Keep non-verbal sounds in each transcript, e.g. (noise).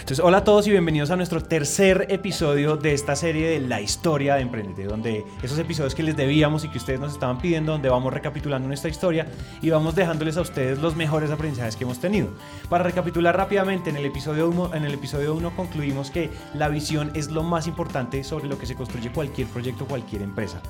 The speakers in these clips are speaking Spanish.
Entonces, hola a todos y bienvenidos a nuestro tercer episodio de esta serie de la historia de Emprendete, donde esos episodios que les debíamos y que ustedes nos estaban pidiendo, donde vamos recapitulando nuestra historia y vamos dejándoles a ustedes los mejores aprendizajes que hemos tenido. Para recapitular rápidamente, en el episodio 1 en el episodio 1 concluimos que la visión es lo más importante sobre lo que se construye cualquier proyecto, cualquier empresa.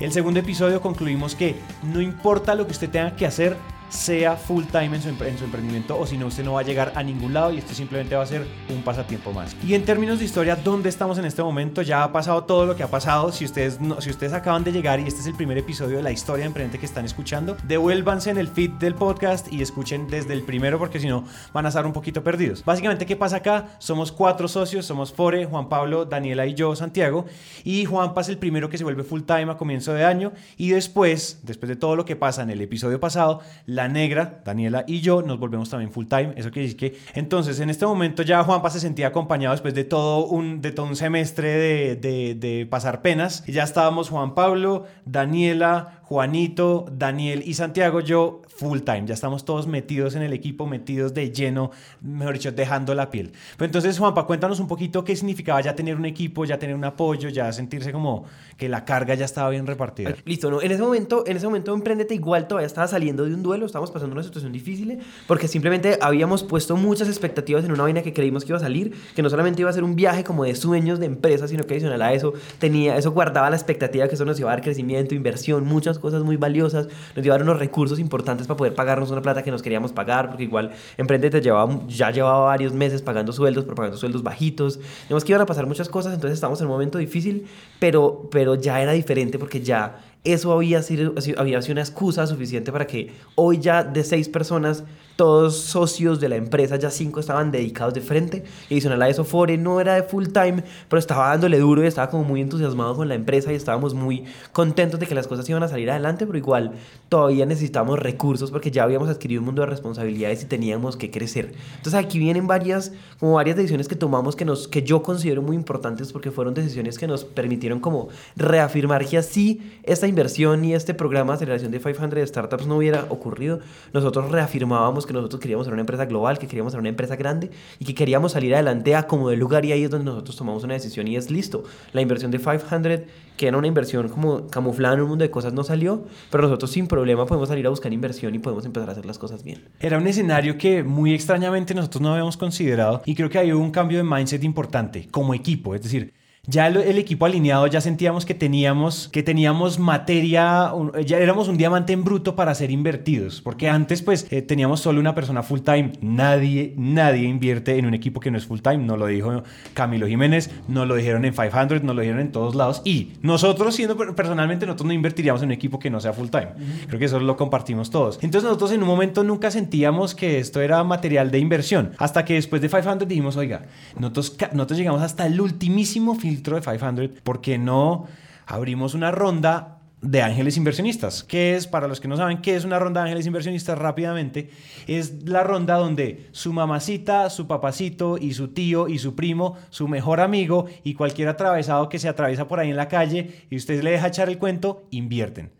El segundo episodio concluimos que no importa lo que usted tenga que hacer, sea full time en su, en emprendimiento o si no usted no va a llegar a ningún lado y esto simplemente va a ser un pasatiempo más. Y en términos de historia, ¿dónde estamos en este momento? Ya ha pasado todo lo que ha pasado. Si ustedes, si ustedes acaban de llegar y este es el primer episodio de la historia de emprendente que están escuchando, devuélvanse en el feed del podcast y escuchen desde el primero porque si no van a estar un poquito perdidos. Básicamente, ¿qué pasa acá? Somos cuatro socios, somos Fore, Juan Pablo, Daniela y yo, Santiago. Y Juan pasa el primero que se vuelve full time a comienzo de año y después, después de todo lo que pasa en el episodio pasado, la negra, Daniela y yo nos volvemos también full time. Eso quiere decir que entonces en este momento ya Juanpa se sentía acompañado después de todo un, de todo un semestre de, de, de pasar penas. Y ya estábamos Juan Pablo, Daniela, Juanito, Daniel y Santiago, yo full time. Ya estamos todos metidos en el equipo, metidos de lleno, mejor dicho, dejando la piel. Pero entonces, Juanpa, cuéntanos un poquito qué significaba ya tener un equipo, ya tener un apoyo, ya sentirse como que la carga ya estaba bien repartida. Listo, ¿no? En ese momento, en ese momento, Emprendete igual todavía estaba saliendo de un duelo, estábamos pasando una situación difícil, porque simplemente habíamos puesto muchas expectativas en una vaina que creímos que iba a salir, que no solamente iba a ser un viaje como de sueños de empresa, sino que adicional a eso, tenía, eso guardaba la expectativa que eso nos iba a dar crecimiento, inversión, muchas cosas muy valiosas, nos iba a dar unos recursos importantes para poder pagarnos una plata que nos queríamos pagar, porque igual Emprendete llevaba, ya llevaba varios meses pagando sueldos, pero pagando sueldos bajitos, vimos que iban a pasar muchas cosas, entonces estamos en un momento difícil, pero, pero ya era diferente porque ya eso había sido, había sido una excusa suficiente para que hoy ya de seis personas, todos socios de la empresa, ya cinco estaban dedicados de frente. Y adicional a eso, Fore no era de full time, pero estaba dándole duro y estaba como muy entusiasmado con la empresa y estábamos muy contentos de que las cosas iban a salir adelante, pero igual todavía necesitábamos recursos porque ya habíamos adquirido un mundo de responsabilidades y teníamos que crecer. Entonces aquí vienen varias, como varias decisiones que tomamos que, nos, que yo considero muy importantes porque fueron decisiones que nos permitieron como reafirmar que así esta inversión y este programa de aceleración de 500 startups no hubiera ocurrido, nosotros reafirmábamos que nosotros queríamos ser una empresa global, que queríamos ser una empresa grande y que queríamos salir adelante a como de lugar y ahí es donde nosotros tomamos una decisión y es listo. La inversión de 500, que era una inversión como camuflada en un mundo de cosas, no salió, pero nosotros sin problema podemos salir a buscar inversión y podemos empezar a hacer las cosas bien. Era un escenario que muy extrañamente nosotros no habíamos considerado y creo que hay un cambio de mindset importante como equipo, es decir, ya el, el, equipo alineado ya sentíamos que teníamos, que teníamos materia, ya éramos un diamante en bruto para ser invertidos, porque antes pues eh, teníamos solo una persona full time, nadie, nadie invierte en un equipo que no es full time, no lo dijo Camilo Jiménez, no lo dijeron en 500, no lo dijeron en todos lados. Y nosotros siendo personalmente nosotros no invertiríamos en un equipo que no sea full time, creo que eso lo compartimos todos. Entonces nosotros en un momento nunca sentíamos que esto era material de inversión, hasta que después de 500 dijimos, oiga, nosotros, nosotros llegamos hasta el ultimísimo filtro de 500, ¿por qué no abrimos una ronda de ángeles inversionistas? ¿Qué es, para los que no saben qué es una ronda de ángeles inversionistas rápidamente? Es la ronda donde su mamacita, su papacito y su tío y su primo, su mejor amigo y cualquier atravesado que se atraviesa por ahí en la calle y usted le deja echar el cuento, invierten.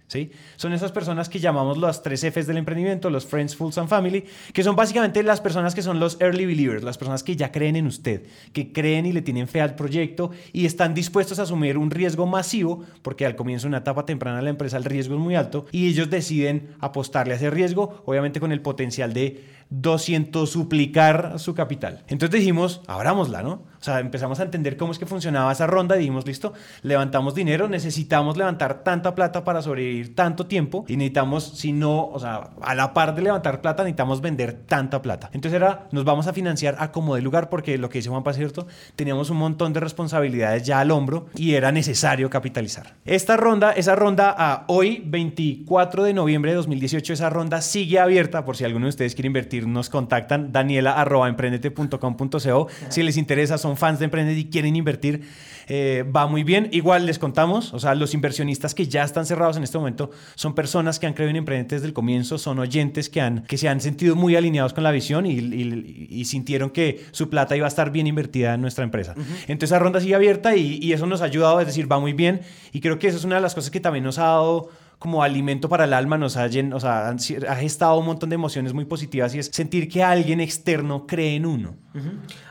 Son esas personas que llamamos las tres Fs del emprendimiento, los Friends, Fools and Family, que son básicamente las personas que son los early believers, las personas que ya creen en usted, que creen y le tienen fe al proyecto y están dispuestos a asumir un riesgo masivo, porque al comienzo de una etapa temprana de la empresa el riesgo es muy alto, y ellos deciden apostarle a ese riesgo, obviamente con el potencial de 200 suplicar su capital. Entonces dijimos, abrámosla, ¿no? O sea, empezamos a entender cómo es que funcionaba esa ronda y dijimos, listo, levantamos dinero, necesitamos levantar tanta plata para sobrevivir tanto tiempo y necesitamos, si no, o sea, a la par de levantar plata, necesitamos vender tanta plata. Entonces era, nos vamos a financiar a como de lugar porque lo que dice Juanpa es cierto, teníamos un montón de responsabilidades ya al hombro y era necesario capitalizar. Esta ronda, esa ronda a hoy, 24 de noviembre de 2018, esa ronda sigue abierta por si alguno de ustedes quiere invertir, nos contactan daniela arroba emprendete.com.co si les interesa, son fans de Emprendete y quieren invertir, eh, va muy bien. Igual les contamos, o sea, los inversionistas que ya están cerrados en este momento son personas que han creído en Emprendete desde el comienzo, son oyentes que, han, que se han sentido muy alineados con la visión y, y, y sintieron que su plata iba a estar bien invertida en nuestra empresa. Uh -huh. Entonces esa ronda sigue abierta y, y eso nos ha ayudado, es decir, va muy bien y creo que eso es una de las cosas que también nos ha dado como alimento para el alma, nos ha, o sea, ha gestado un montón de emociones muy positivas y es sentir que alguien externo cree en uno.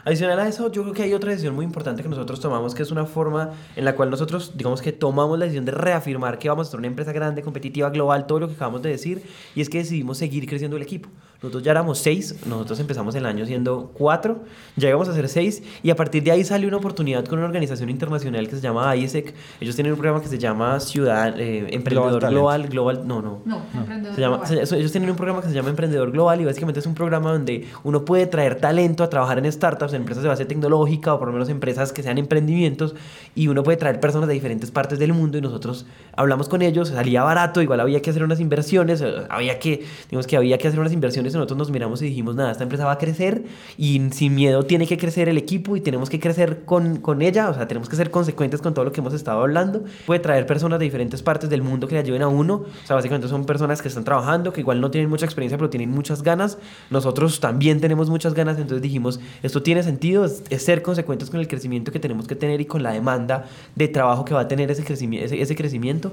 Adicional a eso, yo creo que hay otra decisión muy importante que nosotros tomamos, que es una forma en la cual nosotros, digamos que tomamos la decisión de reafirmar que vamos a ser una empresa grande, competitiva, global, todo lo que acabamos de decir, y es que decidimos seguir creciendo el equipo. Nosotros ya éramos seis, nosotros empezamos el año siendo cuatro, ya íbamos a ser seis, y a partir de ahí salió una oportunidad con una organización internacional que se llama ISEC. Ellos tienen un programa que se llama Ciudad eh, Emprendedor Global, global, no, no. No, Emprendedor Global. ellos tienen un programa que se llama Emprendedor Global y básicamente es un programa donde uno puede traer talento a trabajar en startups, empresas de base tecnológica o por lo menos empresas que sean emprendimientos, y uno puede traer personas de diferentes partes del mundo y nosotros hablamos con ellos, salía barato, igual había que hacer unas inversiones, eh, había que, digamos que había que hacer unas inversiones nosotros nos miramos y dijimos, nada, esta empresa va a crecer y sin miedo tiene que crecer el equipo y tenemos que crecer con, con ella, o sea, tenemos que ser consecuentes con todo lo que hemos estado hablando. Puede traer personas de diferentes partes del mundo que le ayuden a uno, o sea, básicamente son personas que están trabajando, que igual no tienen mucha experiencia, pero tienen muchas ganas. Nosotros también tenemos muchas ganas, entonces dijimos, esto tiene sentido, es, ser consecuentes con el crecimiento que tenemos que tener y con la demanda de trabajo que va a tener ese crecimiento. Ese, ese crecimiento.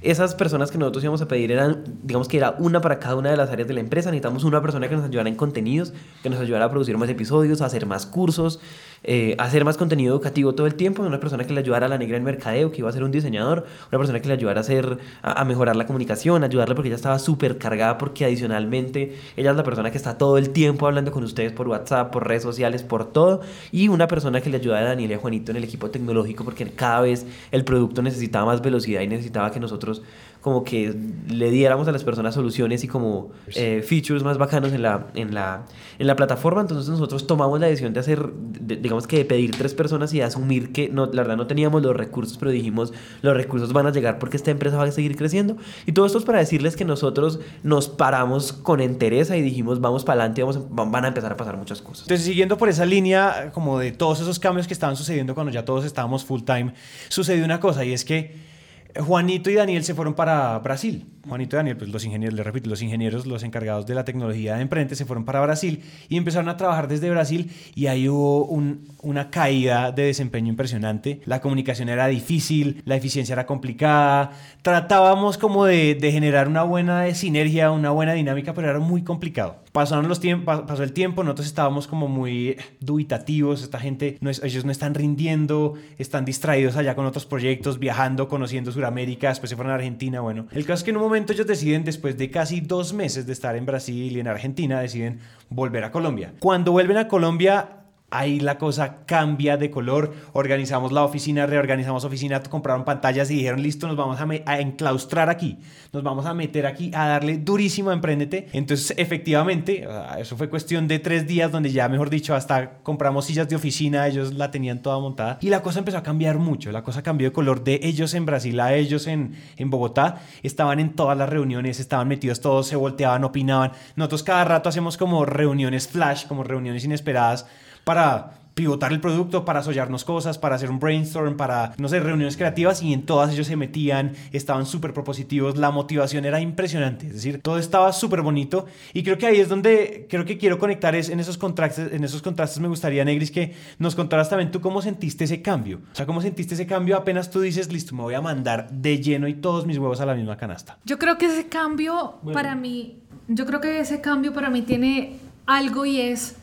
Esas personas que nosotros íbamos a pedir eran, digamos que era una para cada una de las áreas de la empresa, necesitamos una persona que nos ayudara en contenidos, que nos ayudara a producir más episodios, a hacer más cursos, eh, hacer más contenido educativo todo el tiempo, una persona que le ayudara a la negra en mercadeo, que iba a ser un diseñador, una persona que le ayudara a, hacer, a, mejorar la comunicación, ayudarle porque ella estaba súper cargada porque adicionalmente ella es la persona que está todo el tiempo hablando con ustedes por WhatsApp, por redes sociales, por todo, y una persona que le ayudara a Daniel y a Juanito en el equipo tecnológico porque cada vez el producto necesitaba más velocidad y necesitaba que nosotros como que le diéramos a las personas soluciones y como eh, features más bacanos en la, en, la, en la plataforma. Entonces nosotros tomamos la decisión de hacer, digamos que de pedir tres personas y de asumir que no, la verdad no teníamos los recursos, pero dijimos los recursos van a llegar porque esta empresa va a seguir creciendo. Y todo esto es para decirles que nosotros nos paramos con entereza y dijimos vamos para adelante, vamos, van a empezar a pasar muchas cosas. Entonces siguiendo por esa línea como de todos esos cambios que estaban sucediendo cuando ya todos estábamos full time, sucedió una cosa y es que Juanito y Daniel se fueron para Brasil. Juanito y Daniel, pues los ingenieros, les repito, los ingenieros, los encargados de la tecnología de Emprende se fueron para Brasil y empezaron a trabajar desde Brasil y ahí hubo una caída de desempeño impresionante. La comunicación era difícil, la eficiencia era complicada. Tratábamos como de generar una buena sinergia, una buena dinámica, pero era muy complicado. Pasaron los tiempos, pasó el tiempo, nosotros estábamos como muy dubitativos, esta gente, no ellos no están rindiendo, están distraídos allá con otros proyectos, viajando, conociendo Sudamérica, después se fueron a Argentina, bueno. El caso es que en un momento ellos deciden, después de casi dos meses de estar en Brasil y en Argentina, deciden volver a Colombia. Cuando vuelven a Colombia, ahí la cosa cambia de color. Organizamos la oficina, reorganizamos oficina, compraron pantallas y dijeron, listo, nos vamos a, enclaustrar aquí, nos vamos a meter aquí, a darle durísimo a Emprendete. Entonces, efectivamente, eso fue cuestión de tres días donde ya, mejor dicho, hasta compramos sillas de oficina, ellos la tenían toda montada y la cosa empezó a cambiar mucho. La cosa cambió de color de ellos en Brasil a ellos en, en Bogotá. Estaban en todas las reuniones, estaban metidos todos, se volteaban, opinaban. Nosotros cada rato hacemos como reuniones flash, como reuniones inesperadas para pivotar el producto, para sollarnos cosas, para hacer un brainstorm, para, no sé, reuniones creativas y en todas ellos se metían, estaban súper propositivos, la motivación era impresionante, es decir, todo estaba súper bonito y creo que ahí es donde creo que quiero conectar es en esos contrastes, en esos contrastes me gustaría, Negris, que nos contaras también tú cómo sentiste ese cambio, o sea, cómo sentiste ese cambio apenas tú dices, listo, me voy a mandar de lleno y todos mis huevos a la misma canasta. Yo creo que ese cambio para mí, yo creo que ese cambio para mí tiene algo y es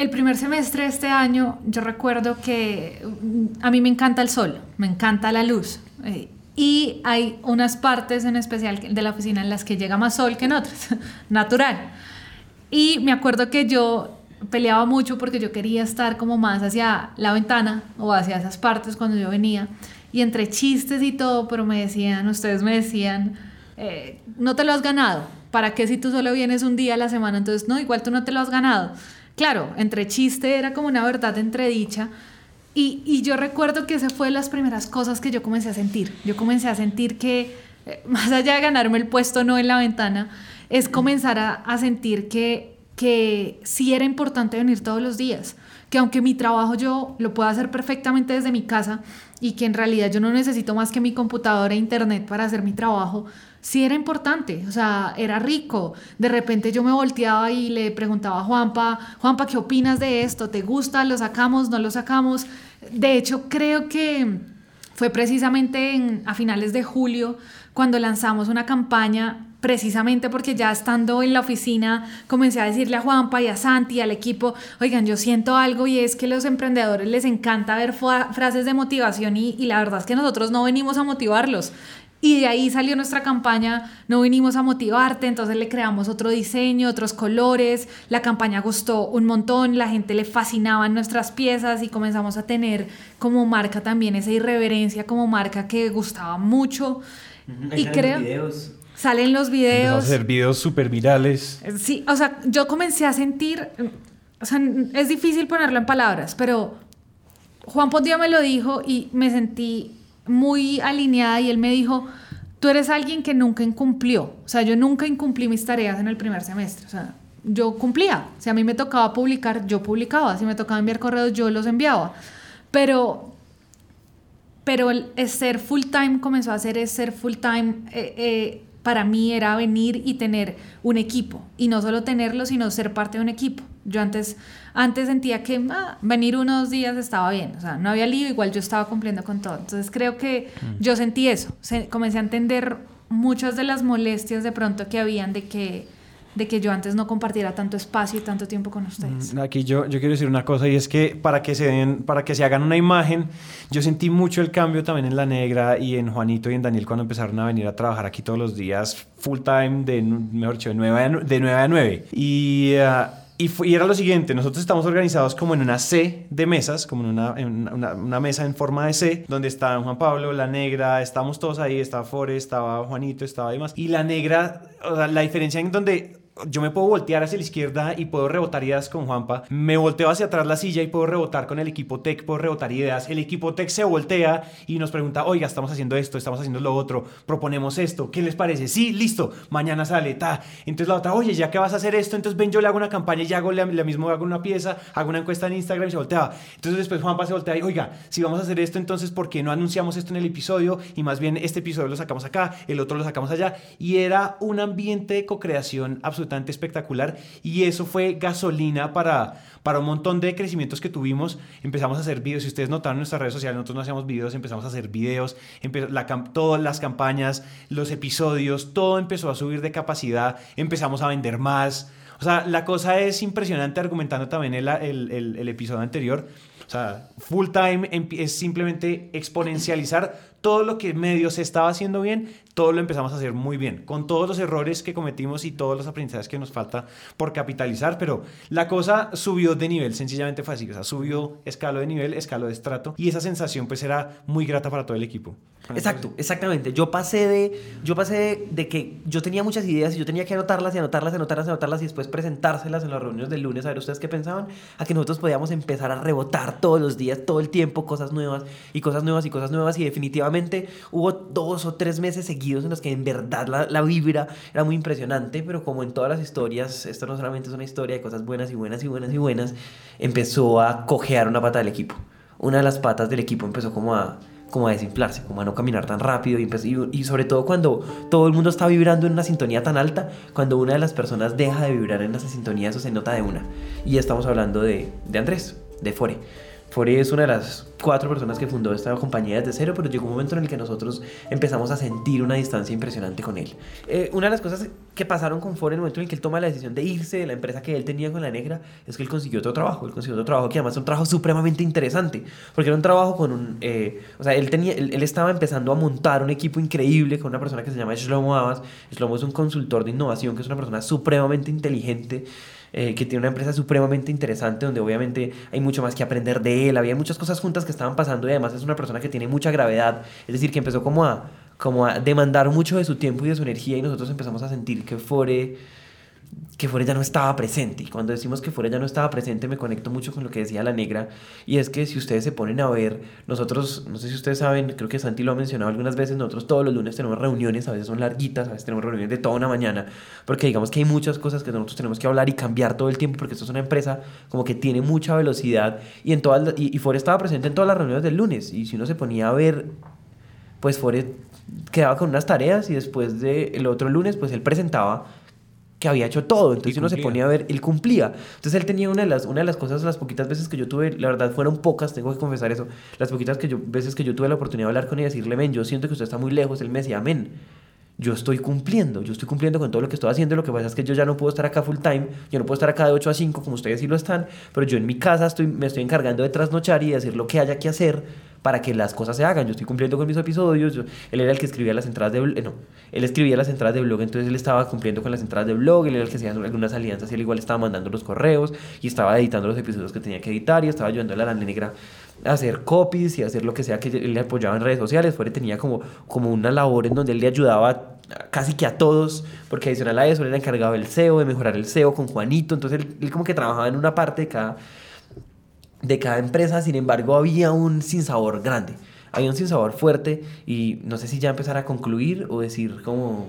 el primer semestre de este año, yo recuerdo que mm, a mí me encanta el sol, me encanta la luz. Eh, y hay unas partes en especial de la oficina en las que llega más sol que en otras, (laughs) natural. Y me acuerdo que yo peleaba mucho porque yo quería estar como más hacia la ventana o hacia esas partes cuando yo venía. Y entre chistes y todo, pero me decían, ustedes me decían, eh, no te lo has ganado. ¿Para qué si tú solo vienes un día a la semana? Entonces, no, igual tú no te lo has ganado claro, entre chiste era como una verdad entredicha. Y, y yo recuerdo que esa fue de las primeras cosas que yo comencé a sentir. Yo comencé a sentir que, eh, (laughs) más allá de ganarme el puesto no en la ventana, es comenzar a, sentir que, que sí era importante venir todos los días. Que aunque mi trabajo yo lo puedo hacer perfectamente desde mi casa y que en realidad yo no necesito más que mi computadora e internet para hacer mi trabajo, sí era importante, o sea, era rico. De repente yo me volteaba y le preguntaba a Juanpa, Juanpa, ¿qué opinas de esto? ¿Te gusta? ¿Lo sacamos? ¿No lo sacamos? De hecho, creo que fue precisamente a finales de julio cuando lanzamos una campaña precisamente porque ya estando en la oficina comencé a decirle a Juanpa y a Santi y al equipo, oigan, yo siento algo y es que los emprendedores les encanta ver frases de motivación y, y, la verdad es que nosotros no venimos a motivarlos. Y de ahí salió nuestra campaña, no vinimos a motivarte, entonces le creamos otro diseño, otros colores, la campaña gustó un montón, la gente le fascinaban nuestras piezas y comenzamos a tener como marca también esa irreverencia como marca que gustaba mucho. Y creo... Salen los videos. Hacer videos súper virales. Sí, o sea, yo comencé a sentir, o sea, es difícil ponerlo en palabras, pero Juan Pondio me lo dijo y me sentí muy alineada y él me dijo, tú eres alguien que nunca incumplió. O sea, yo nunca incumplí mis tareas en el primer semestre. O sea, yo cumplía. Si a mí me tocaba publicar, yo publicaba. Si me tocaba enviar correos, yo los enviaba. Pero, pero el, ser full time comenzó a ser ser full time. Eh, eh, para mí era venir y tener un equipo. Y no solo tenerlo, sino ser parte de un equipo. Yo antes, antes sentía que ah, venir unos días estaba bien, o sea, no había lío, igual yo estaba cumpliendo con todo. Entonces creo que mm. yo sentí eso, comencé a entender muchas de las molestias de pronto que habían de que de que yo antes no compartiera tanto espacio y tanto tiempo con ustedes. Mm, aquí yo, yo quiero decir una cosa y es que para que, se den, para que se hagan una imagen, yo sentí mucho el cambio también en La Negra y en Juanito y en Daniel cuando empezaron a venir a trabajar aquí todos los días, full time, de, mejor dicho, de 9 a, de 9, a 9. Y... Uh, y, era lo siguiente, nosotros estamos organizados como en una C de mesas, como en una, una, mesa en forma de C, donde estaban Juan Pablo, la negra, estábamos todos ahí, estaba Forest, estaba Juanito, estaba demás. Y la negra, o sea, la diferencia en donde yo me puedo voltear hacia la izquierda y puedo rebotar ideas con Juanpa. Me volteo hacia atrás la silla y puedo rebotar con el equipo tech, puedo rebotar ideas. El equipo tech se voltea y nos pregunta, oiga, estamos haciendo esto, estamos haciendo lo otro, proponemos esto, ¿qué les parece? Sí, listo, mañana sale, ta. Entonces la otra, oye, ya que vas a hacer esto, entonces ven, yo le hago una campaña y hago la, mismo, hago una pieza, hago una encuesta en Instagram y se voltea. Entonces después Juanpa se voltea y, oiga, si vamos a hacer esto, entonces ¿por qué no anunciamos esto en el episodio? Y más bien este episodio lo sacamos acá, el otro lo sacamos allá. Y era un ambiente de co-creación absolutamente espectacular y eso fue gasolina para, para un montón de crecimientos que tuvimos. Empezamos a hacer videos, si ustedes notaron en nuestras redes sociales, nosotros no hacíamos videos, empezamos a hacer videos, la, todas las campañas, los episodios, todo empezó a subir de capacidad, empezamos a vender más. O sea, la cosa es impresionante argumentando también el, el, el, el episodio anterior. O sea, full time es simplemente exponencializar todo lo que medio se estaba haciendo bien, todo lo empezamos a hacer muy bien, con todos los errores que cometimos y todos los aprendizajes que nos falta por capitalizar, pero la cosa subió de nivel, sencillamente fue así, o sea, subió, escaló de nivel, escaló de estrato y esa sensación pues era muy grata para todo el equipo. Exacto, exactamente. Yo pasé de, yo pasé de que yo tenía muchas ideas y yo tenía que anotarlas y anotarlas y anotarlas y anotarlas y después presentárselas en las reuniones del lunes a ver ustedes qué pensaban, a que nosotros podíamos empezar a rebotar todos los días, todo el tiempo, cosas nuevas y cosas nuevas y cosas nuevas y definitivamente hubo dos o tres meses seguidos en los que en verdad la, la vibra era muy impresionante, pero como en todas las historias, esto no solamente es una historia de cosas buenas y buenas y buenas y buenas, empezó a cojear una pata del equipo. Una de las patas del equipo empezó como a como a desinflarse, como a no caminar tan rápido y, y, sobre todo cuando todo el mundo está vibrando en una sintonía tan alta, cuando una de las personas deja de vibrar en esa sintonía, eso se nota de una. Y estamos hablando de, de Andrés, de Fore. Fore es una de las cuatro personas que fundó esta compañía desde cero, pero llegó un momento en el que nosotros empezamos a sentir una distancia impresionante con él. Eh, una de las cosas que pasaron con Fore en el momento en el que él toma la decisión de irse de la empresa que él tenía con la negra es que él consiguió otro trabajo. Él consiguió otro trabajo que además es un trabajo supremamente interesante, porque era un trabajo con un. Eh, o sea, él, tenía, él, estaba empezando a montar un equipo increíble con una persona que se llama Shlomo Abbas. Shlomo es un consultor de innovación que es una persona supremamente inteligente. Eh, que tiene una empresa supremamente interesante donde obviamente hay mucho más que aprender de él, había muchas cosas juntas que estaban pasando y además es una persona que tiene mucha gravedad, es decir, que empezó como a, como a demandar mucho de su tiempo y de su energía y nosotros empezamos a sentir que Fore que ya no estaba presente. Y cuando decimos que ya no estaba presente, me conecto mucho con lo que decía la negra. Y es que si ustedes se ponen a ver, nosotros, no sé si ustedes saben, creo que Santi lo ha mencionado algunas veces, nosotros todos los lunes tenemos reuniones, a veces son larguitas, a veces tenemos reuniones de toda una mañana, porque digamos que hay muchas cosas que nosotros tenemos que hablar y cambiar todo el tiempo, porque esto es una empresa como que tiene mucha velocidad. Y, en todas, y, y estaba presente en todas las reuniones del lunes. Y si uno se ponía a ver, pues Fore quedaba con unas tareas y después del otro lunes, pues él presentaba que había hecho todo. Entonces uno se ponía a ver, él cumplía. Entonces él tenía una de las, una de las cosas, las poquitas veces que yo tuve, la verdad fueron pocas, tengo que confesar eso, las poquitas que yo, veces que yo tuve la oportunidad de hablar con él y decirle, men, yo siento que usted está muy lejos, él me decía, men, yo estoy cumpliendo, yo estoy cumpliendo con todo lo que estoy haciendo, lo que pasa es que yo ya no puedo estar acá full time, yo no puedo estar acá de 8 a 5 como ustedes sí lo están, pero yo en mi casa estoy, me estoy encargando de trasnochar y de hacer lo que haya que hacer para que las cosas se hagan. Yo estoy cumpliendo con mis episodios. él era el que escribía las entradas de eh, no, él escribía las entradas de blog, entonces él estaba cumpliendo con las entradas de blog, él era el que hacía algunas alianzas y él igual estaba mandando los correos y estaba editando los episodios que tenía que editar y estaba ayudando a la negra a hacer copies y hacer lo que sea que él le apoyaba en redes sociales. Fuera tenía como, como una labor en donde él le ayudaba casi que a todos, porque adicional a eso él era encargado del SEO, de mejorar el SEO con Juanito, entonces él, él como que trabajaba en una parte de cada, de cada empresa, sin embargo había un sinsabor grande hay un sinsabor fuerte y no sé si ya empezar a concluir o decir como...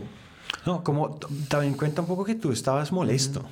No, como también cuenta un poco que tú estabas molesto.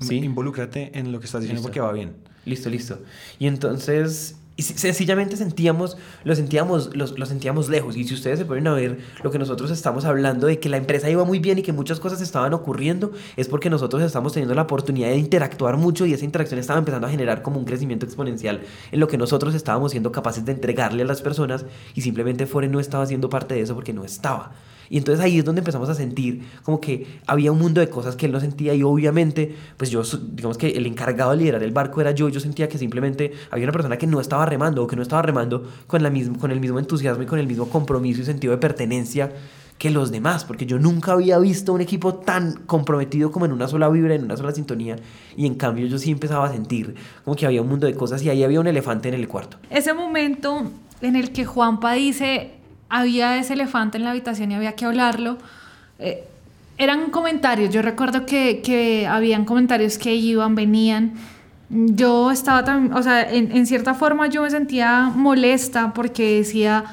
Sí. Involúcrate en lo que estás diciendo porque va bien. Listo, listo. Y entonces y sencillamente sentíamos, lo sentíamos, lo, lo, sentíamos lejos. Y si ustedes se ponen a ver lo que nosotros estamos hablando de que la empresa iba muy bien y que muchas cosas estaban ocurriendo, es porque nosotros estamos teniendo la oportunidad de interactuar mucho y esa interacción estaba empezando a generar como un crecimiento exponencial en lo que nosotros estábamos siendo capaces de entregarle a las personas y simplemente Fore no estaba siendo parte de eso porque no estaba. Y entonces ahí es donde empezamos a sentir como que había un mundo de cosas que él no sentía y obviamente, pues yo, digamos que el encargado de liderar el barco era yo, yo sentía que simplemente había una persona que no estaba remando o que no estaba remando con, la misma, con el mismo entusiasmo y con el mismo compromiso y sentido de pertenencia que los demás, porque yo nunca había visto un equipo tan comprometido como en una sola vibra, en una sola sintonía, y en cambio yo sí empezaba a sentir como que había un mundo de cosas y ahí había un elefante en el cuarto. Ese momento en el que Juanpa dice, había ese elefante en la habitación y había que hablarlo. Eh, eran comentarios, yo recuerdo que, que habían comentarios que iban, venían. Yo estaba también, o sea, en, cierta forma yo me sentía molesta porque decía,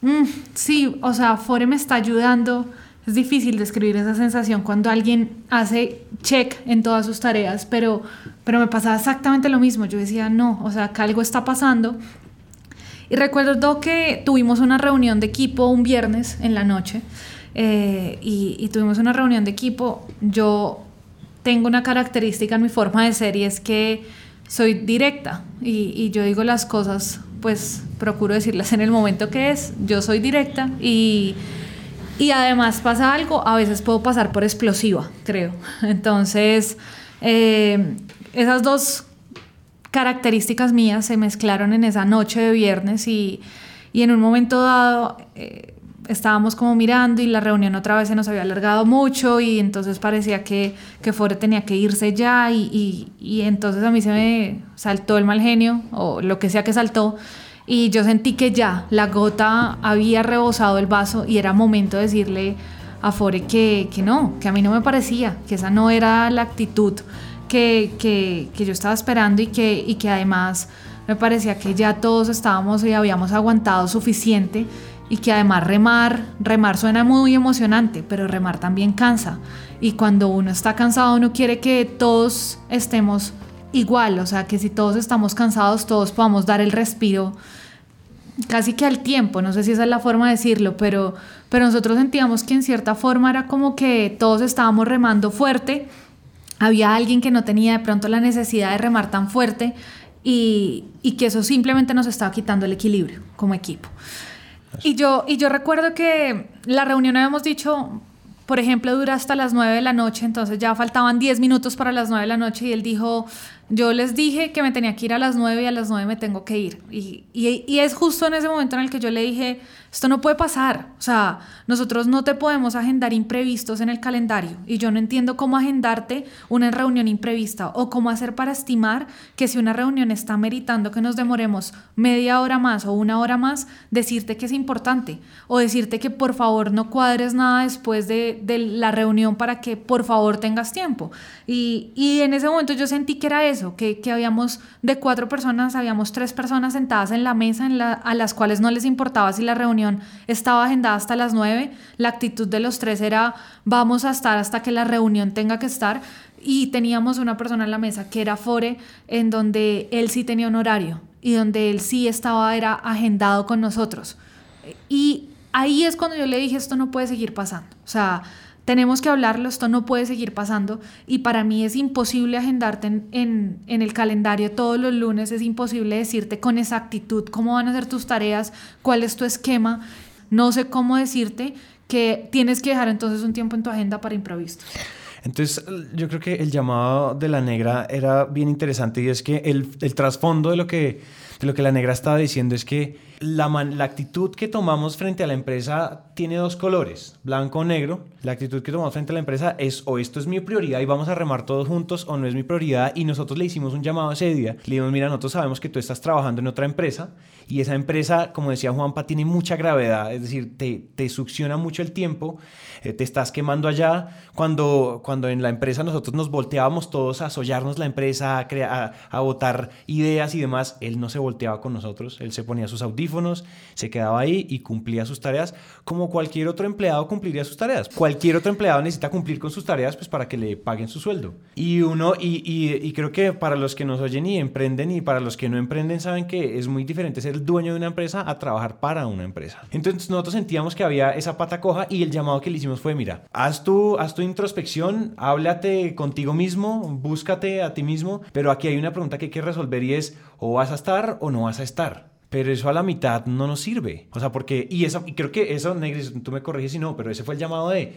mm, sí, o sea, Fore me está ayudando. Es difícil describir esa sensación cuando alguien hace check en todas sus tareas, pero, pero me pasaba exactamente lo mismo. Yo decía, no, o sea, que algo está pasando y recuerdo que tuvimos una reunión de equipo un viernes en la noche eh, y, tuvimos una reunión de equipo. Yo tengo una característica en mi forma de ser y es que soy directa y, y yo digo las cosas, pues procuro decirlas en el momento que es. Yo soy directa y, y además pasa algo, a veces puedo pasar por explosiva, creo. (laughs) Entonces, eh, esas dos características mías se mezclaron en esa noche de viernes y, y en un momento dado eh, estábamos como mirando y la reunión otra vez se nos había alargado mucho y entonces parecía que, que Fore tenía que irse ya y, y, y entonces a mí se me saltó el mal genio o lo que sea que saltó y yo sentí que ya la gota había rebosado el vaso y era momento de decirle a Fore que, que no, que a mí no me parecía, que esa no era la actitud que, yo estaba esperando y que, y que además me parecía que ya todos estábamos y habíamos aguantado suficiente y que además remar, remar suena muy emocionante, pero remar también cansa. Y cuando uno está cansado, uno quiere que todos estemos igual, o sea, que si todos estamos cansados, todos podamos dar el respiro casi que al tiempo, no sé si esa es la forma de decirlo, pero, pero nosotros sentíamos que en cierta forma era como que todos estábamos remando fuerte había alguien que no tenía de pronto la necesidad de remar tan fuerte y, y que eso simplemente nos estaba quitando el equilibrio como equipo. Y yo, y yo recuerdo que la reunión habíamos dicho, por ejemplo, dura hasta las 9 de la noche, entonces ya faltaban 10 minutos para las 9 de la noche y él dijo, yo les dije que me tenía que ir a las 9 y a las 9 me tengo que ir. Y, y, es justo en ese momento en el que yo le dije, esto no puede pasar. O sea, nosotros no te podemos agendar imprevistos en el calendario. Y yo no entiendo cómo agendarte una reunión imprevista o cómo hacer para estimar que si una reunión está meritando que nos demoremos media hora más o una hora más, decirte que es importante. O decirte que por favor no cuadres nada después de, de la reunión para que por favor tengas tiempo. Y, y, en ese momento yo sentí que era eso, que, que habíamos de cuatro personas, habíamos tres personas sentadas en la mesa a las cuales no les importaba si la reunión estaba agendada hasta las 9, la actitud de los tres era vamos a estar hasta que la reunión tenga que estar y teníamos una persona en la mesa que era Fore, en donde él sí tenía un horario y donde él sí estaba, era agendado con nosotros. Y ahí es cuando yo le dije, esto no puede seguir pasando. O sea, tenemos que hablarlo, esto no puede seguir pasando y para mí es imposible agendarte en, en, el calendario todos los lunes, es imposible decirte con exactitud cómo van a ser tus tareas, cuál es tu esquema, no sé cómo decirte que tienes que dejar entonces un tiempo en tu agenda para improvistos. Entonces, yo creo que el llamado de la negra era bien interesante y es que el, el trasfondo de lo que lo que la negra estaba diciendo es que la, la actitud que tomamos frente a la empresa tiene dos colores, blanco o negro. La actitud que tomamos frente a la empresa es o esto es mi prioridad y vamos a remar todos juntos o no es mi prioridad y nosotros le hicimos un llamado ese día. Le dijimos, mira, nosotros sabemos que tú estás trabajando en otra empresa y esa empresa, como decía Juanpa, tiene mucha gravedad, es decir, te, te succiona mucho el tiempo, eh, te estás quemando allá. Cuando, cuando en la empresa nosotros nos volteábamos todos a sollarnos la empresa, a, a, a votar ideas y demás, él no se volteaba con nosotros, él se ponía sus audífonos, se quedaba ahí y cumplía sus tareas como cualquier otro empleado cumpliría sus tareas. Cualquier otro empleado necesita cumplir con sus tareas pues para que le paguen su sueldo. Y uno, y, y, y creo que para los que nos oyen y emprenden y para los que no emprenden saben que es muy diferente ser el dueño de una empresa a trabajar para una empresa. Entonces nosotros sentíamos que había esa pata coja y el llamado que le hicimos fue, mira, haz tu, haz tu introspección, háblate contigo mismo, búscate a ti mismo, pero aquí hay una pregunta que hay que resolver y es, o vas a estar o no vas a estar. Pero eso a la mitad no nos sirve. O sea, porque, y eso, y creo que eso, Negris, tú me corriges si no, pero ese fue el llamado de,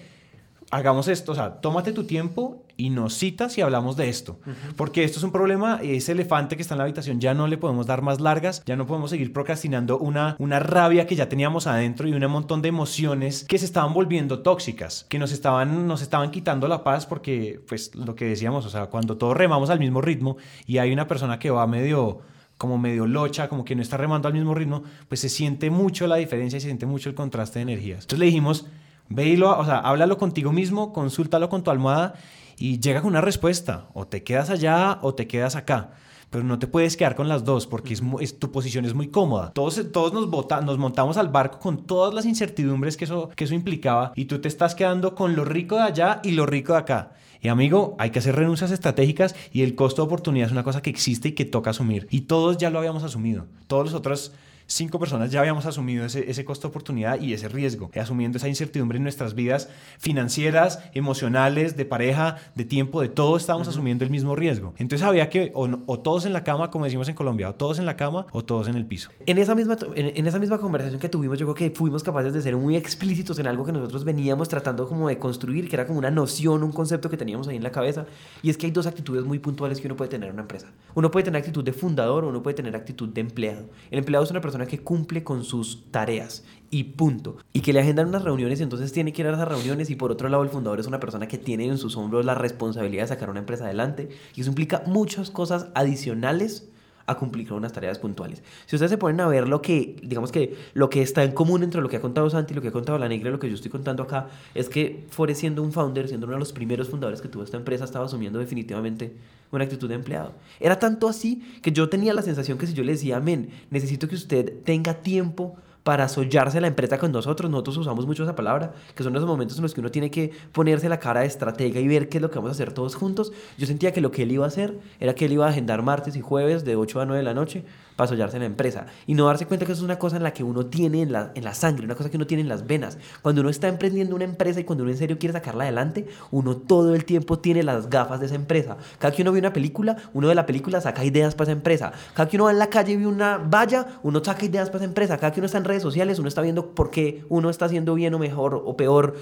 hagamos esto, o sea, tómate tu tiempo y nos citas y hablamos de esto. Uh -huh. Porque esto es un problema, ese elefante que está en la habitación ya no le podemos dar más largas, ya no podemos seguir procrastinando una, una rabia que ya teníamos adentro y un montón de emociones que se estaban volviendo tóxicas, que nos estaban, nos estaban quitando la paz porque, pues, lo que decíamos, o sea, cuando todos remamos al mismo ritmo y hay una persona que va medio como medio locha, como que no está remando al mismo ritmo, pues se siente mucho la diferencia y se siente mucho el contraste de energías. Entonces le dijimos, Veilo, o sea, háblalo contigo mismo, consúltalo con tu almohada y llega con una respuesta. O te quedas allá o te quedas acá. Pero no te puedes quedar con las dos porque es, es tu posición es muy cómoda. Todos, todos nos, bota, nos montamos al barco con todas las incertidumbres que eso, que eso implicaba y tú te estás quedando con lo rico de allá y lo rico de acá. Y amigo, hay que hacer renuncias estratégicas y el costo de oportunidad es una cosa que existe y que toca asumir. Y todos ya lo habíamos asumido. Todos los otros cinco personas ya habíamos asumido ese, ese costo de oportunidad y ese riesgo, asumiendo esa incertidumbre en nuestras vidas financieras, emocionales, de pareja, de tiempo, de todo estábamos uh -huh. asumiendo el mismo riesgo. Entonces había que o, o, todos en la cama, como decimos en Colombia, o todos en la cama o todos en el piso. En esa misma, en, en esa misma conversación que tuvimos, yo creo que fuimos capaces de ser muy explícitos en algo que nosotros veníamos tratando como de construir, que era como una noción, un concepto que teníamos ahí en la cabeza, y es que hay dos actitudes muy puntuales que uno puede tener en una empresa. Uno puede tener actitud de fundador o uno puede tener actitud de empleado. El empleado es una persona que cumple con sus tareas y punto. Y que le agendan unas reuniones y entonces tiene que ir a esas reuniones y por otro lado el fundador es una persona que tiene en sus hombros la responsabilidad de sacar una empresa adelante y eso implica muchas cosas adicionales a cumplir con unas tareas puntuales. Si ustedes se ponen a ver lo que, digamos que lo que está en común entre lo que ha contado Santi, lo que ha contado La Negra y lo que yo estoy contando acá, es que Fore siendo un founder, siendo uno de los primeros fundadores que tuvo esta empresa, estaba asumiendo definitivamente una actitud de empleado. Era tanto así que yo tenía la sensación que si yo le decía, amén, necesito que usted tenga tiempo para sollarse la empresa con nosotros. Nosotros usamos mucho esa palabra, que son esos momentos en los que uno tiene que ponerse la cara de estratega y ver qué es lo que vamos a hacer todos juntos. Yo sentía que lo que él iba a hacer era que él iba a agendar martes y jueves de 8 a 9 de la noche para sollarse en la empresa y no darse cuenta que eso es una cosa en la que uno tiene en la, en la sangre, una cosa que uno tiene en las venas. Cuando uno está emprendiendo una empresa y cuando uno en serio quiere sacarla adelante, uno todo el tiempo tiene las gafas de esa empresa. Cada que uno ve una película, uno de la película saca ideas para esa empresa. Cada que uno va en la calle y ve una valla, uno saca ideas para esa empresa. Cada que uno está en redes sociales, uno está viendo por qué uno está haciendo bien o mejor o peor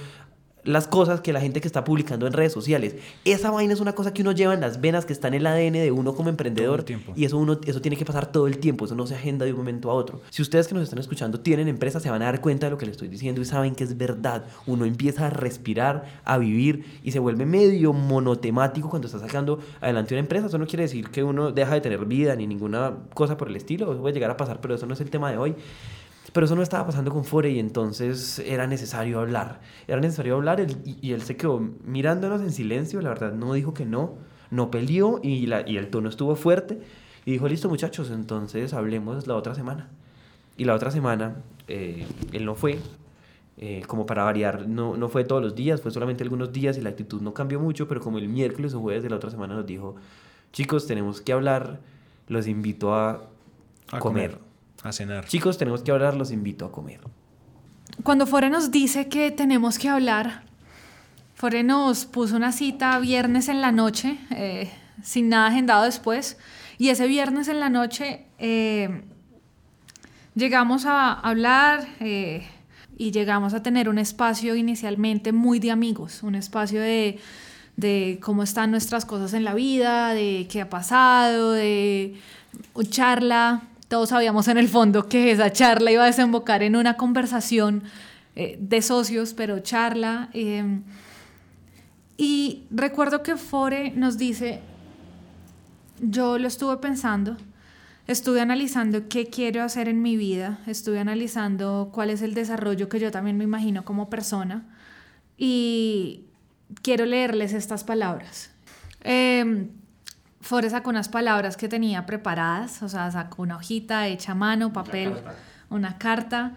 las cosas que la gente que está publicando en redes sociales. Esa vaina es una cosa que uno lleva en las venas, que está en el ADN de uno como emprendedor. Y eso, uno, eso tiene que pasar todo el tiempo, eso no se agenda de un momento a otro. Si ustedes que nos están escuchando tienen empresas, se van a dar cuenta de lo que les estoy diciendo y saben que es verdad. Uno empieza a respirar, a vivir y se vuelve medio monotemático cuando está sacando adelante una empresa. Eso no quiere decir que uno deja de tener vida ni ninguna cosa por el estilo. Eso puede llegar a pasar, pero eso no es el tema de hoy. Pero eso no estaba pasando con Fore y entonces era necesario hablar. Era necesario hablar y, y él se quedó mirándonos en silencio, la verdad no dijo que no, no peleó y, la, y el tono estuvo fuerte y dijo, listo muchachos, entonces hablemos la otra semana. Y la otra semana eh, él no fue, eh, como para variar, no, no fue todos los días, fue solamente algunos días y la actitud no cambió mucho, pero como el miércoles o jueves de la otra semana nos dijo, chicos, tenemos que hablar, los invito a, a comer. comer a cenar. Chicos, tenemos que hablar, los invito a comer. Cuando Fore nos dice que tenemos que hablar, Fore nos puso una cita viernes en la noche, eh, sin nada agendado después, y ese viernes en la noche eh, llegamos a hablar, eh, y llegamos a tener un espacio inicialmente muy de amigos, un espacio de, de cómo están nuestras cosas en la vida, de qué ha pasado, de charla. Todos sabíamos en el fondo que esa charla iba a desembocar en una conversación eh, de socios, pero charla. Em, y recuerdo que Fore nos dice, yo lo estuve pensando, estuve analizando qué quiero hacer en mi vida, estuve analizando cuál es el desarrollo que yo también me imagino como persona y quiero leerles estas palabras. Eh, Fore sacó unas palabras que tenía preparadas, o sea, sacó una hojita hecha a mano, papel, una carta,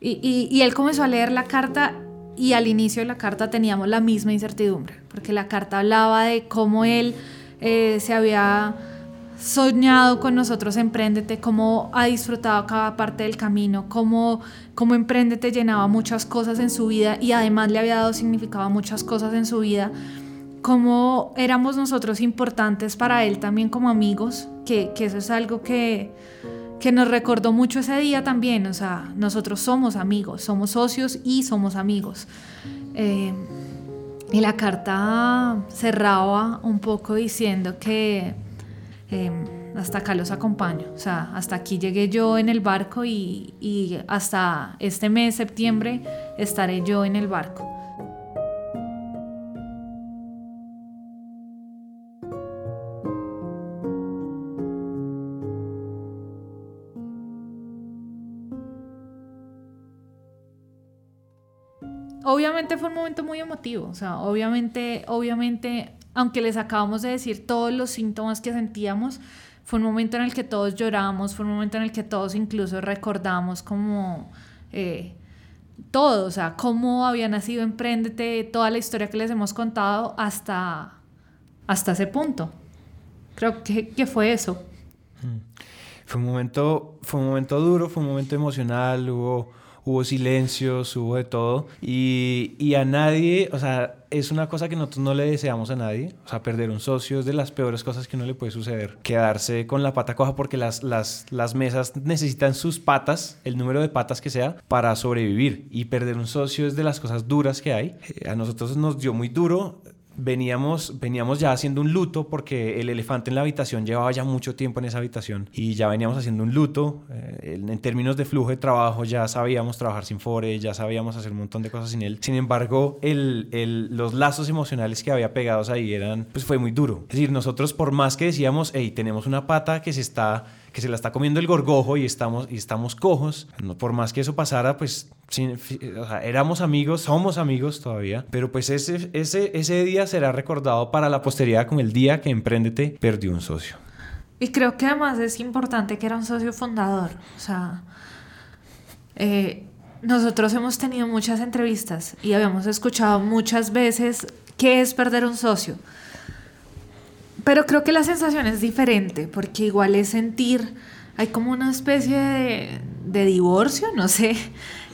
y, y él comenzó a leer la carta y al inicio de la carta teníamos la misma incertidumbre, porque la carta hablaba de cómo él eh, se había soñado con nosotros Emprendete, cómo ha disfrutado cada parte del camino, cómo, cómo Emprendete llenaba muchas cosas en su vida y además le había dado significado a muchas cosas en su vida, cómo éramos nosotros importantes para él también como amigos, que, que eso es algo que que nos recordó mucho ese día también, o sea, nosotros somos amigos, somos socios y somos amigos. Eh, y la carta cerraba un poco diciendo que eh, hasta acá los acompaño, o sea, hasta aquí llegué yo en el barco y, y hasta este mes, septiembre, estaré yo en el barco. Obviamente fue un momento muy emotivo, o sea, obviamente, obviamente, aunque les acabamos de decir todos los síntomas que sentíamos, fue un momento en el que todos lloramos, fue un momento en el que todos incluso recordamos como eh, todo, o sea, cómo había nacido Emprendete, toda la historia que les hemos contado hasta, hasta ese punto. Creo que, que fue eso. Mm. Fue un momento, fue un momento duro, fue un momento emocional, hubo hubo silencios, hubo de todo. Y, y, a nadie, o sea, es una cosa que nosotros no le deseamos a nadie. O sea, perder un socio es de las peores cosas que uno le puede suceder. Quedarse con la pata coja porque las, las, las mesas necesitan sus patas, el número de patas que sea, para sobrevivir. Y perder un socio es de las cosas duras que hay. Eh, a nosotros nos dio muy duro veníamos, veníamos ya haciendo un luto porque el elefante en la habitación llevaba ya mucho tiempo en esa habitación y ya veníamos haciendo un luto. Eh, en, términos de flujo de trabajo ya sabíamos trabajar sin Fore, ya sabíamos hacer un montón de cosas sin él. Sin embargo, el, el, los lazos emocionales que había pegados ahí eran, pues fue muy duro. Es decir, nosotros por más que decíamos, hey, tenemos una pata que se está que se la está comiendo el gorgojo y estamos, y estamos cojos. No, por más que eso pasara, pues o sea, éramos amigos, somos amigos todavía, pero pues ese, ese, ese día será recordado para la posteridad como el día que Emprendete perdió un socio. Y creo que además es importante que era un socio fundador. O sea, eh, nosotros hemos tenido muchas entrevistas y habíamos escuchado muchas veces qué es perder un socio. Pero creo que la sensación es diferente, porque igual es sentir, hay como una especie de, de divorcio, no sé,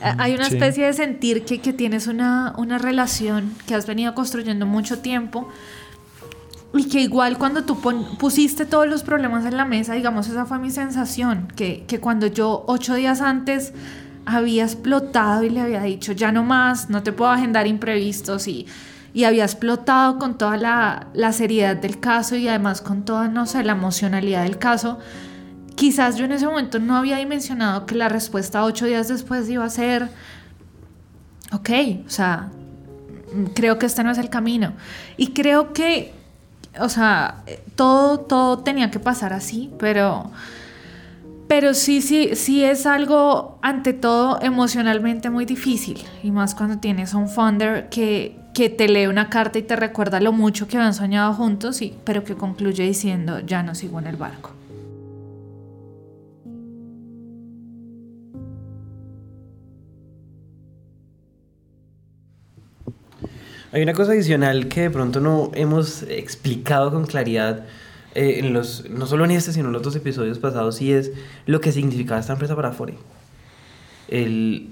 hay una especie de sentir que, que tienes una, una, relación que has venido construyendo mucho tiempo y que igual cuando tú pusiste todos los problemas en la mesa, digamos, esa fue mi sensación, que, que cuando yo ocho días antes había explotado y le había dicho, ya no más, no te puedo agendar imprevistos y y había explotado con toda la, la, seriedad del caso y además con toda, no sé, la emocionalidad del caso, quizás yo en ese momento no había dimensionado que la respuesta ocho días después iba a ser, ok, o sea, creo que este no es el camino. Y creo que, o sea, todo, todo tenía que pasar así, pero... Pero sí, sí, sí es algo, ante todo, emocionalmente muy difícil. Y más cuando tienes un founder que, que te lee una carta y te recuerda lo mucho que habían soñado juntos, y, pero que concluye diciendo, ya no sigo en el barco. Hay una cosa adicional que de pronto no hemos explicado con claridad eh, en los, no solo en este, sino en los dos episodios pasados, y es lo que significaba esta empresa para Fore. El,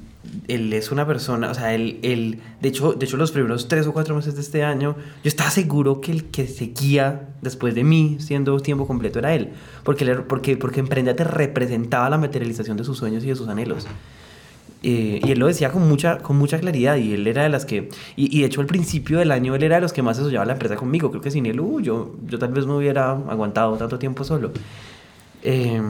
él es una persona, o sea, él, él, de, hecho, de hecho los primeros tres o cuatro meses de este año, yo estaba seguro que el que seguía después de mí siendo tiempo completo era él, porque, porque, porque Emprendete representaba la materialización de sus sueños y de sus anhelos. Eh, y él lo decía con mucha, con mucha claridad y él era de las que, y, y, de hecho al principio del año él era de los que más asociaba la empresa conmigo, creo que sin él, uh, yo, yo tal vez no hubiera aguantado tanto tiempo solo. Eh,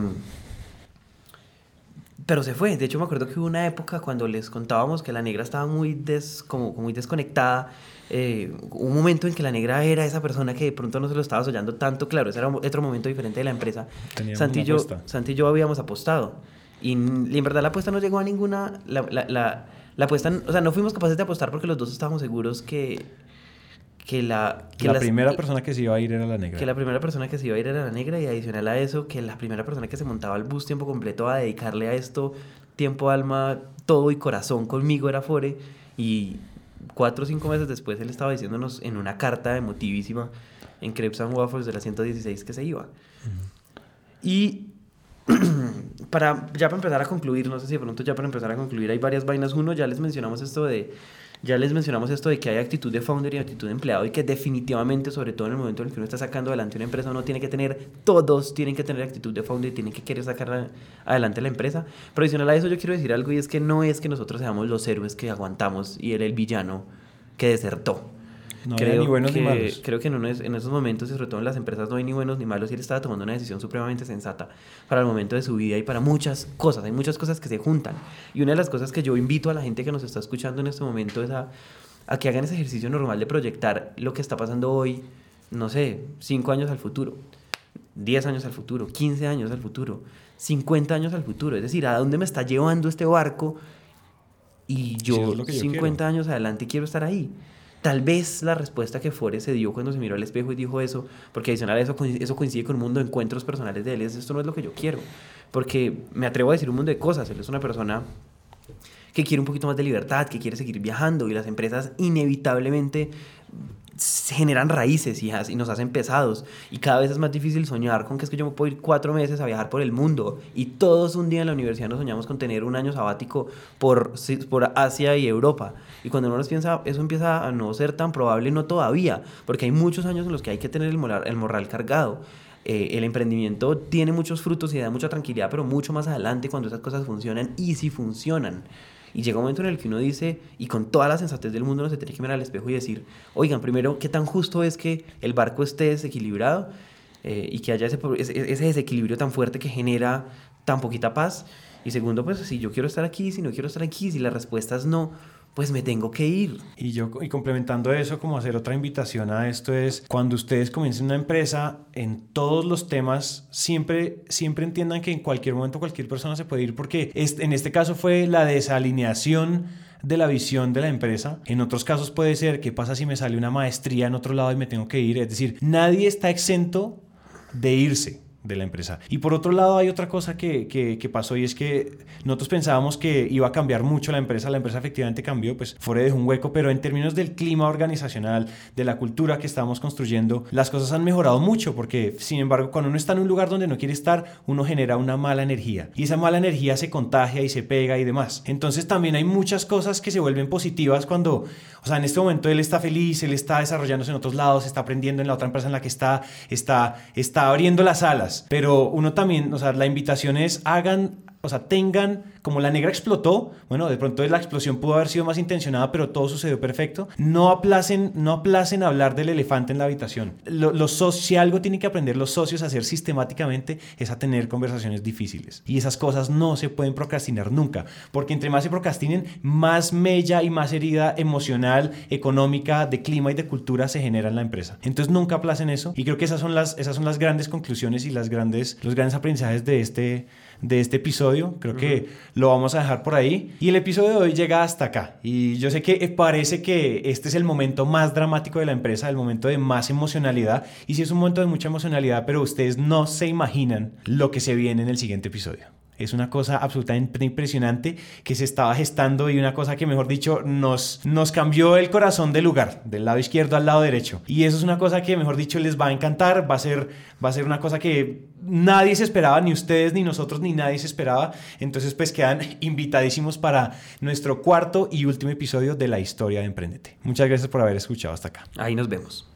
pero se fue, de hecho me acuerdo que hubo una época cuando les contábamos que la negra estaba muy, des, como, muy desconectada, eh, un momento en que la negra era esa persona que de pronto no se lo estaba soñando tanto, claro, ese era otro momento diferente de la empresa. Santi y, yo, Santi y yo habíamos apostado. Y, en verdad la apuesta no llegó a ninguna. La, la, la, la, apuesta, o sea, no fuimos capaces de apostar porque los dos estábamos seguros que, que la... Que la primera persona que se iba a ir era la negra. Que la primera persona que se iba a ir era la negra y adicional a eso, que la primera persona que se montaba al bus tiempo completo a dedicarle a esto tiempo, alma, todo y corazón conmigo era Fore. Y cuatro o cinco meses después él estaba diciéndonos en una carta emotivísima en Crepes and Waffles de la 116 que se iba. Y (clears throat) para, ya para empezar a concluir, no sé si de pronto ya para empezar a concluir, hay varias vainas. Uno, ya les mencionamos esto de, ya les mencionamos esto de que hay actitud de founder y actitud de empleado y que definitivamente, sobre todo en el momento en el que uno está sacando adelante una empresa, uno tiene que tener, todos tienen que tener actitud de founder y tienen que querer sacar adelante la empresa. Pero adicional a eso yo quiero decir algo y es que no es que nosotros seamos los héroes que aguantamos y él el villano que desertó. No creo ni buenos que, ni malos. Creo que en, uno, en esos momentos, y sobre todo en las empresas, no hay ni buenos ni malos. Y él estaba tomando una decisión supremamente sensata para el momento de su vida y para muchas cosas. Hay muchas cosas que se juntan. Y una de las cosas que yo invito a la gente que nos está escuchando en este momento es a, a que hagan ese ejercicio normal de proyectar lo que está pasando hoy, no sé, 5 años al futuro, 10 años al futuro, 15 años al futuro, 50 años al futuro. Es decir, ¿a dónde me está llevando este barco? Y yo, sí, yo 50 quiero. años adelante quiero estar ahí. Tal vez la respuesta que Fore se dio cuando se miró al espejo y dijo eso, porque adicional a eso, eso coincide con un mundo de encuentros personales de él, es esto no es lo que yo quiero. Porque me atrevo a decir un mundo de cosas, él es una persona que quiere un poquito más de libertad, que quiere seguir viajando y las empresas inevitablemente generan raíces y, nos hacen pesados. Y cada vez es más difícil soñar con que es que yo puedo ir cuatro meses a viajar por el mundo. Y todos un día en la universidad nos soñamos con tener un año sabático por, por Asia y Europa. Y cuando uno nos piensa eso empieza a no ser tan probable no todavía porque hay muchos años en los que hay que tener el moral, el morral cargado. Eh, el emprendimiento tiene muchos frutos y da mucha tranquilidad pero mucho más adelante cuando esas cosas funcionan y si funcionan y llega un momento en el que uno dice, y con toda la sensatez del mundo, uno se tiene que mirar al espejo y decir, oigan, primero, ¿qué tan justo es que el barco esté desequilibrado eh, y que haya ese, ese desequilibrio tan fuerte que genera tan poquita paz? Y segundo, pues si yo quiero estar aquí, si no quiero estar aquí, si la respuesta es no, pues me tengo que ir. Y yo, y complementando eso, como hacer otra invitación a esto es, cuando ustedes comiencen una empresa, en todos los temas, siempre, siempre entiendan que en cualquier momento cualquier persona se puede ir, porque en este caso fue la desalineación de la visión de la empresa. En otros casos puede ser, ¿qué pasa si me sale una maestría en otro lado y me tengo que ir? Es decir, nadie está exento de irse de la empresa. Y por otro lado hay otra cosa que, que, que, pasó y es que nosotros pensábamos que iba a cambiar mucho la empresa, la empresa efectivamente cambió, pues fuera de un hueco, pero en términos del clima organizacional, de la cultura que estamos construyendo, las cosas han mejorado mucho porque, sin embargo, cuando uno está en un lugar donde no quiere estar, uno genera una mala energía y esa mala energía se contagia y se pega y demás. Entonces también hay muchas cosas que se vuelven positivas cuando, o sea, en este momento él está feliz, él está desarrollándose en otros lados, está aprendiendo en la otra empresa en la que está, está, está abriendo las alas pero uno también, o sea, la invitación es hagan, o sea, tengan, como la negra explotó, bueno, de pronto la explosión pudo haber sido más intencionada, pero todo sucedió perfecto. No aplacen, no aplacen hablar del elefante en la habitación. Los socios, si algo tienen que aprender los socios a hacer sistemáticamente es a tener conversaciones difíciles. Y esas cosas no se pueden procrastinar nunca, porque entre más se procrastinen, más mella y más herida emocional, económica, de clima y de cultura se genera en la empresa. Entonces nunca aplacen eso. Y creo que esas son las, esas son las grandes conclusiones y las grandes, los grandes aprendizajes de este de este episodio. Creo uh -huh. que lo vamos a dejar por ahí. Y el episodio de hoy llega hasta acá. Y yo sé que parece que este es el momento más dramático de la empresa, el momento de más emocionalidad. Y sí es un momento de mucha emocionalidad, pero ustedes no se imaginan lo que se viene en el siguiente episodio. Es una cosa absolutamente impresionante que se estaba gestando y una cosa que, mejor dicho, nos, nos cambió el corazón del lugar, del lado izquierdo al lado derecho. Y eso es una cosa que, mejor dicho, les va a encantar. Va a ser, va a ser una cosa que nadie se esperaba, ni ustedes, ni nosotros, ni nadie se esperaba. Entonces, pues quedan invitadísimos para nuestro cuarto y último episodio de la historia de Emprendete. Muchas gracias por haber escuchado hasta acá. Ahí nos vemos.